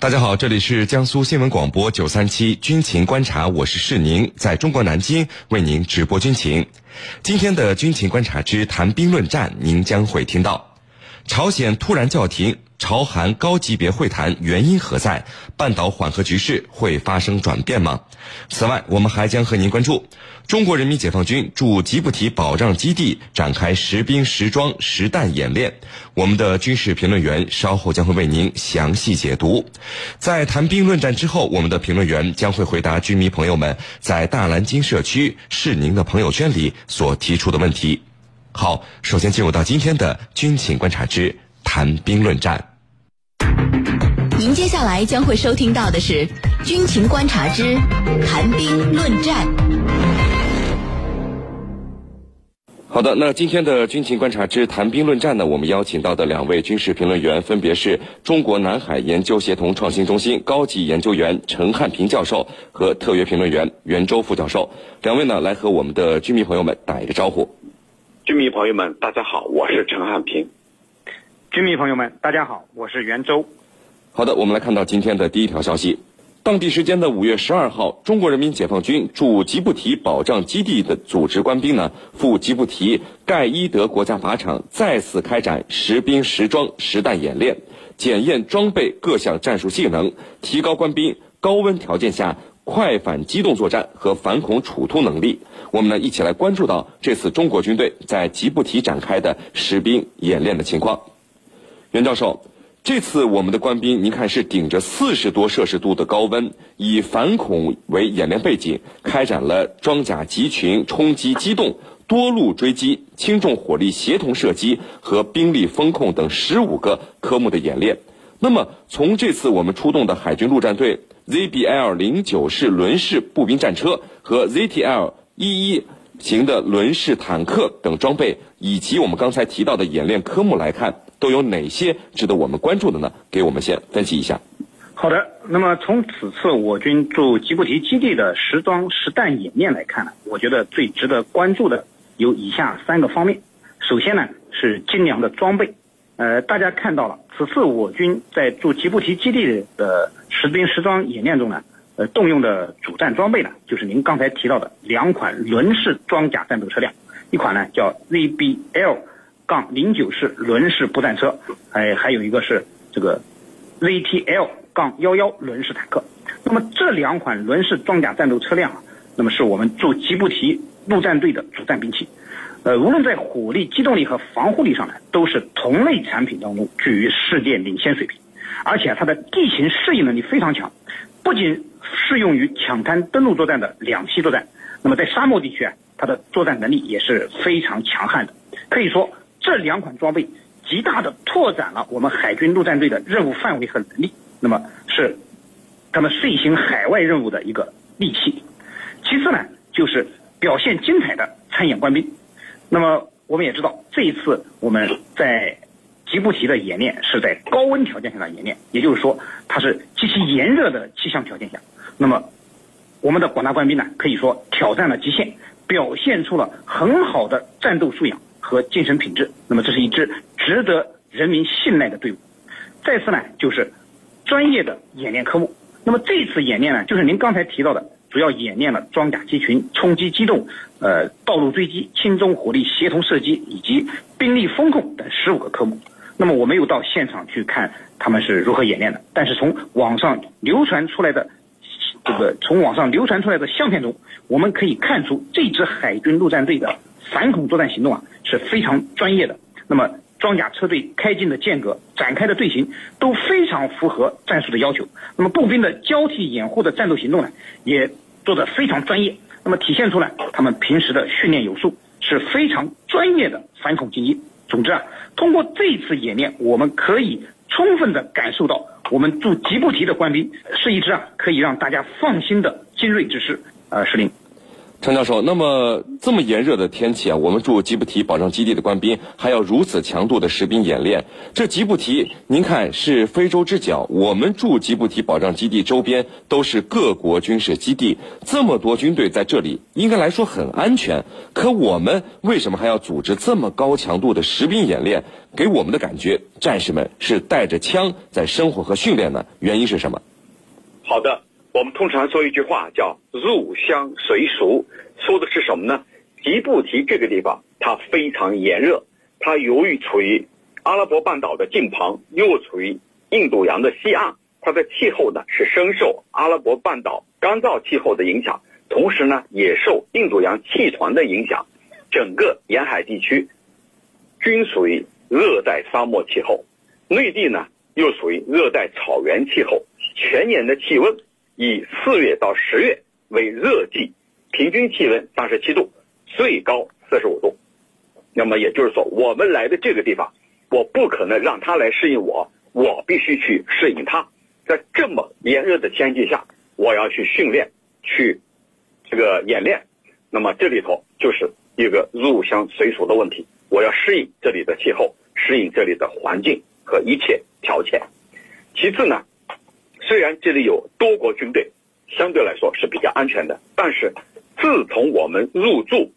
大家好，这里是江苏新闻广播九三七军情观察，我是世宁，在中国南京为您直播军情。今天的军情观察之谈兵论战，您将会听到朝鲜突然叫停。朝韩高级别会谈原因何在？半岛缓和局势会发生转变吗？此外，我们还将和您关注中国人民解放军驻吉布提保障基地展开实兵实装实弹演练。我们的军事评论员稍后将会为您详细解读。在谈兵论战之后，我们的评论员将会回答军迷朋友们在大蓝鲸社区是您的朋友圈里所提出的问题。好，首先进入到今天的军情观察之。谈兵论战。您接下来将会收听到的是《军情观察之谈兵论战》。好的，那今天的《军情观察之谈兵论战》呢，我们邀请到的两位军事评论员分别是中国南海研究协同创新中心高级研究员陈汉平教授和特约评论员袁周副教授。两位呢，来和我们的军迷朋友们打一个招呼。军迷朋友们，大家好，我是陈汉平。军迷朋友们，大家好，我是袁周。好的，我们来看到今天的第一条消息。当地时间的五月十二号，中国人民解放军驻吉布提保障基地的组织官兵呢，赴吉布提盖伊德国家靶场再次开展实兵实装实弹演练，检验装备各项战术性能，提高官兵高温条件下快反机动作战和反恐处突能力。我们呢，一起来关注到这次中国军队在吉布提展开的实兵演练的情况。袁教授，这次我们的官兵，您看是顶着四十多摄氏度的高温，以反恐为演练背景，开展了装甲集群冲击机动、多路追击、轻重火力协同射击和兵力风控等十五个科目的演练。那么，从这次我们出动的海军陆战队 ZBL 零九式轮式步兵战车和 ZTL 一一型的轮式坦克等装备，以及我们刚才提到的演练科目来看。都有哪些值得我们关注的呢？给我们先分析一下。好的，那么从此次我军驻吉布提基地的实装实弹演练来看呢，我觉得最值得关注的有以下三个方面。首先呢是精良的装备，呃，大家看到了，此次我军在驻吉布提基地的实兵实装演练中呢，呃，动用的主战装备呢，就是您刚才提到的两款轮式装甲战斗车辆，一款呢叫 ZBL。杠零九式轮式步战车，哎，还有一个是这个 ZTL 杠幺幺轮式坦克。那么这两款轮式装甲战斗车辆，那么是我们驻吉布提陆战队的主战兵器。呃，无论在火力、机动力和防护力上呢，都是同类产品当中居于世界领先水平。而且它的地形适应能力非常强，不仅适用于抢滩登陆作战的两栖作战，那么在沙漠地区啊，它的作战能力也是非常强悍的。可以说。这两款装备极大的拓展了我们海军陆战队的任务范围和能力，那么是他们遂行海外任务的一个利器。其次呢，就是表现精彩的参演官兵。那么我们也知道，这一次我们在吉布提的演练是在高温条件下的演练，也就是说，它是极其炎热的气象条件下。那么我们的广大官兵呢，可以说挑战了极限，表现出了很好的战斗素养。和精神品质，那么这是一支值得人民信赖的队伍。再次呢，就是专业的演练科目。那么这次演练呢，就是您刚才提到的，主要演练了装甲集群冲击机动、呃道路追击、轻重火力协同射击以及兵力风控等十五个科目。那么我没有到现场去看他们是如何演练的，但是从网上流传出来的这个从网上流传出来的相片中，我们可以看出这支海军陆战队的反恐作战行动啊。是非常专业的。那么装甲车队开进的间隔、展开的队形都非常符合战术的要求。那么步兵的交替掩护的战斗行动呢，也做得非常专业。那么体现出来他们平时的训练有素，是非常专业的反恐精英。总之啊，通过这次演练，我们可以充分的感受到，我们驻吉布提的官兵是一支啊可以让大家放心的精锐之师。呃，石林。程教授，那么这么炎热的天气啊，我们驻吉布提保障基地的官兵还要如此强度的实兵演练。这吉布提，您看是非洲之角，我们驻吉布提保障基地周边都是各国军事基地，这么多军队在这里，应该来说很安全。可我们为什么还要组织这么高强度的实兵演练？给我们的感觉，战士们是带着枪在生活和训练呢？原因是什么？好的。我们通常说一句话叫“入乡随俗”，说的是什么呢？吉布提这个地方它非常炎热，它由于处于阿拉伯半岛的近旁，又处于印度洋的西岸，它的气候呢是深受阿拉伯半岛干燥气候的影响，同时呢也受印度洋气团的影响，整个沿海地区均属于热带沙漠气候，内地呢又属于热带草原气候，全年的气温。以四月到十月为热季，平均气温三十七度，最高四十五度。那么也就是说，我们来的这个地方，我不可能让他来适应我，我必须去适应他。在这么炎热的天气下，我要去训练，去这个演练。那么这里头就是一个入乡随俗的问题，我要适应这里的气候，适应这里的环境和一切条件。其次呢？虽然这里有多国军队，相对来说是比较安全的，但是自从我们入驻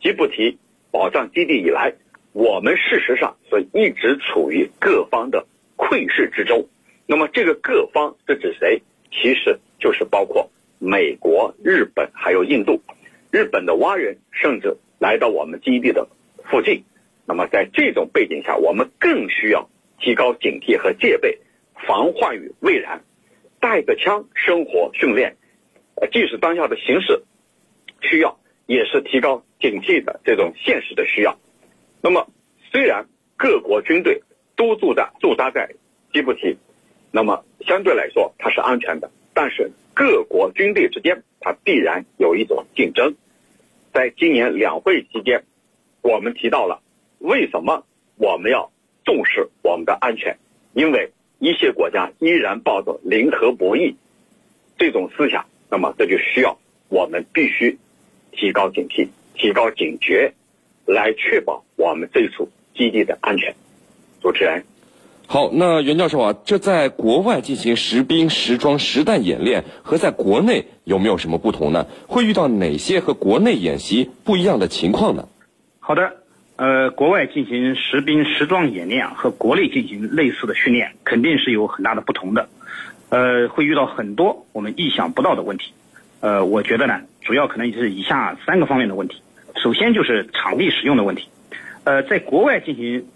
吉布提保障基地以来，我们事实上是一直处于各方的窥视之中。那么这个各方是指谁？其实就是包括美国、日本还有印度。日本的蛙人甚至来到我们基地的附近。那么在这种背景下，我们更需要提高警惕和戒备。防患于未然，带着枪生活训练，呃，即使当下的形势需要，也是提高警惕的这种现实的需要。那么，虽然各国军队都驻扎驻扎在吉布提，那么相对来说它是安全的，但是各国军队之间它必然有一种竞争。在今年两会期间，我们提到了为什么我们要重视我们的安全，因为。一些国家依然抱着零和博弈这种思想，那么这就需要我们必须提高警惕、提高警觉，来确保我们这处基地的安全。主持人，好，那袁教授啊，这在国外进行实兵实装实弹演练和在国内有没有什么不同呢？会遇到哪些和国内演习不一样的情况呢？好的。呃，国外进行实兵实装演练和国内进行类似的训练，肯定是有很大的不同的。呃，会遇到很多我们意想不到的问题。呃，我觉得呢，主要可能是以下三个方面的问题。首先就是场地使用的问题。呃，在国外进行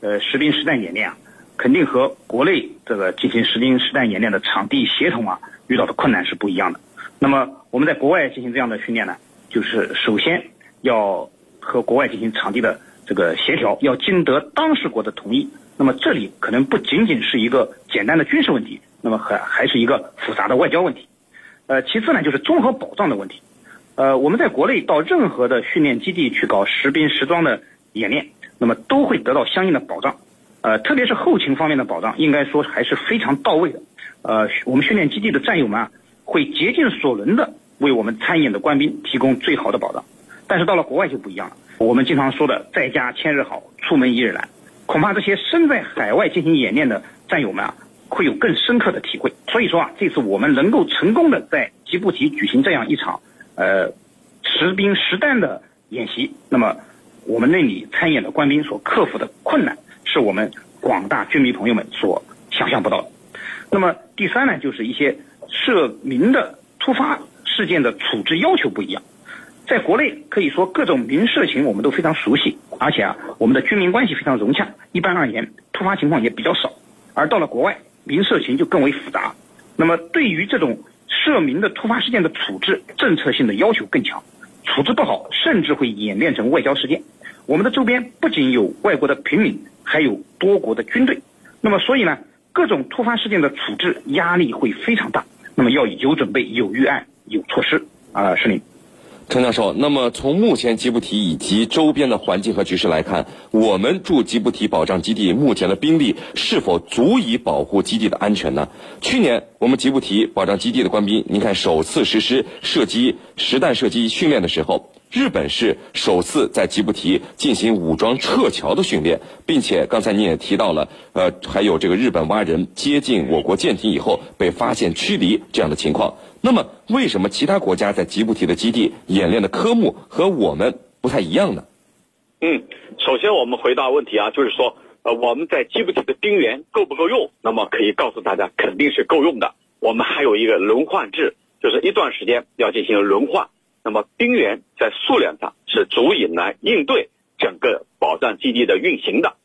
呃实兵实弹演练啊，肯定和国内这个进行实兵实弹演练的场地协同啊，遇到的困难是不一样的。那么我们在国外进行这样的训练呢，就是首先要和国外进行场地的。这个协调要经得当事国的同意，那么这里可能不仅仅是一个简单的军事问题，那么还还是一个复杂的外交问题。呃，其次呢就是综合保障的问题。呃，我们在国内到任何的训练基地去搞实兵实装的演练，那么都会得到相应的保障。呃，特别是后勤方面的保障，应该说还是非常到位的。呃，我们训练基地的战友们啊，会竭尽所能的为我们参演的官兵提供最好的保障。但是到了国外就不一样了。我们经常说的“在家千日好，出门一日难”，恐怕这些身在海外进行演练的战友们啊，会有更深刻的体会。所以说啊，这次我们能够成功的在吉布提举行这样一场呃实兵实弹的演习，那么我们那里参演的官兵所克服的困难，是我们广大军迷朋友们所想象不到的。那么第三呢，就是一些涉民的突发事件的处置要求不一样。在国内可以说各种民社情我们都非常熟悉，而且啊，我们的军民关系非常融洽。一般而言，突发情况也比较少。而到了国外，民社情就更为复杂。那么，对于这种涉民的突发事件的处置，政策性的要求更强。处置不好，甚至会演变成外交事件。我们的周边不仅有外国的平民，还有多国的军队。那么，所以呢，各种突发事件的处置压力会非常大。那么，要有准备、有预案、有措施。啊，是您。陈教授，那么从目前吉布提以及周边的环境和局势来看，我们驻吉布提保障基地目前的兵力是否足以保护基地的安全呢？去年我们吉布提保障基地的官兵，您看首次实施射击实弹射击训练的时候，日本是首次在吉布提进行武装撤侨的训练，并且刚才您也提到了，呃，还有这个日本蛙人接近我国舰艇以后被发现驱离这样的情况。那么，为什么其他国家在吉布提的基地演练的科目和我们不太一样呢？嗯，首先我们回答问题啊，就是说，呃，我们在吉布提的兵员够不够用？那么可以告诉大家，肯定是够用的。我们还有一个轮换制，就是一段时间要进行轮换。那么兵员在数量上是足以来应对整个保障基地的运行的。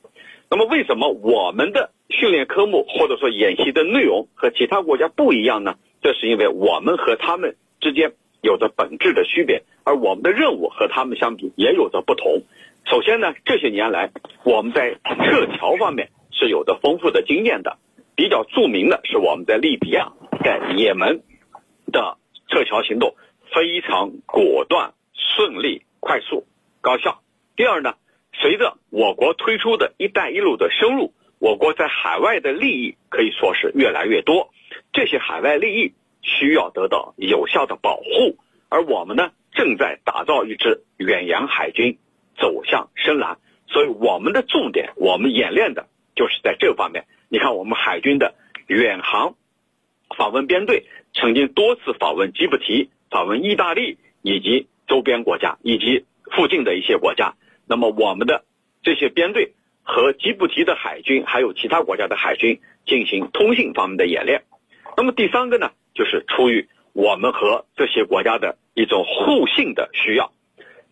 那么为什么我们的训练科目或者说演习的内容和其他国家不一样呢？这是因为我们和他们之间有着本质的区别，而我们的任务和他们相比也有着不同。首先呢，这些年来我们在撤侨方面是有着丰富的经验的。比较著名的是我们在利比亚、在也门的撤侨行动非常果断、顺利、快速、高效。第二呢，随着我国推出的一带一路的深入，我国在海外的利益可以说是越来越多。这些海外利益需要得到有效的保护，而我们呢，正在打造一支远洋海军，走向深蓝。所以我们的重点，我们演练的就是在这方面。你看，我们海军的远航访问编队曾经多次访问吉布提、访问意大利以及周边国家以及附近的一些国家。那么，我们的这些编队和吉布提的海军还有其他国家的海军进行通信方面的演练。那么第三个呢，就是出于我们和这些国家的一种互信的需要。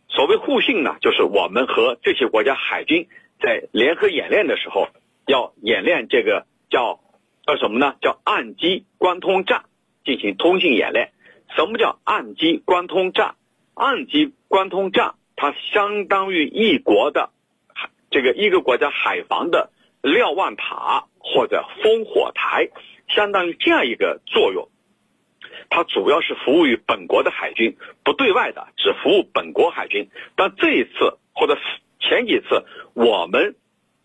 所谓互信呢，就是我们和这些国家海军在联合演练的时候，要演练这个叫叫什么呢？叫岸基关通战进行通信演练。什么叫岸基关通战？岸基关通战它相当于一国的这个一个国家海防的瞭望塔或者烽火台。相当于这样一个作用，它主要是服务于本国的海军，不对外的，只服务本国海军。但这一次或者前几次，我们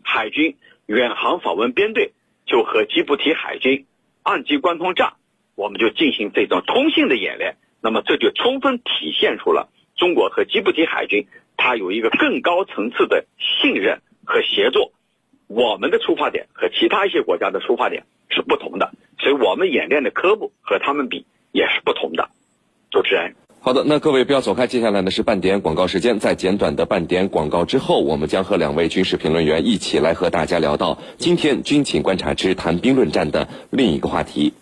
海军远航访问编队就和吉布提海军岸基关通站，我们就进行这种通信的演练。那么这就充分体现出了中国和吉布提海军它有一个更高层次的信任和协作。我们的出发点和其他一些国家的出发点。是不同的，所以我们演练的科目和他们比也是不同的。主持人，好的，那各位不要走开，接下来呢是半点广告时间，在简短的半点广告之后，我们将和两位军事评论员一起来和大家聊到今天军情观察之谈兵论战的另一个话题。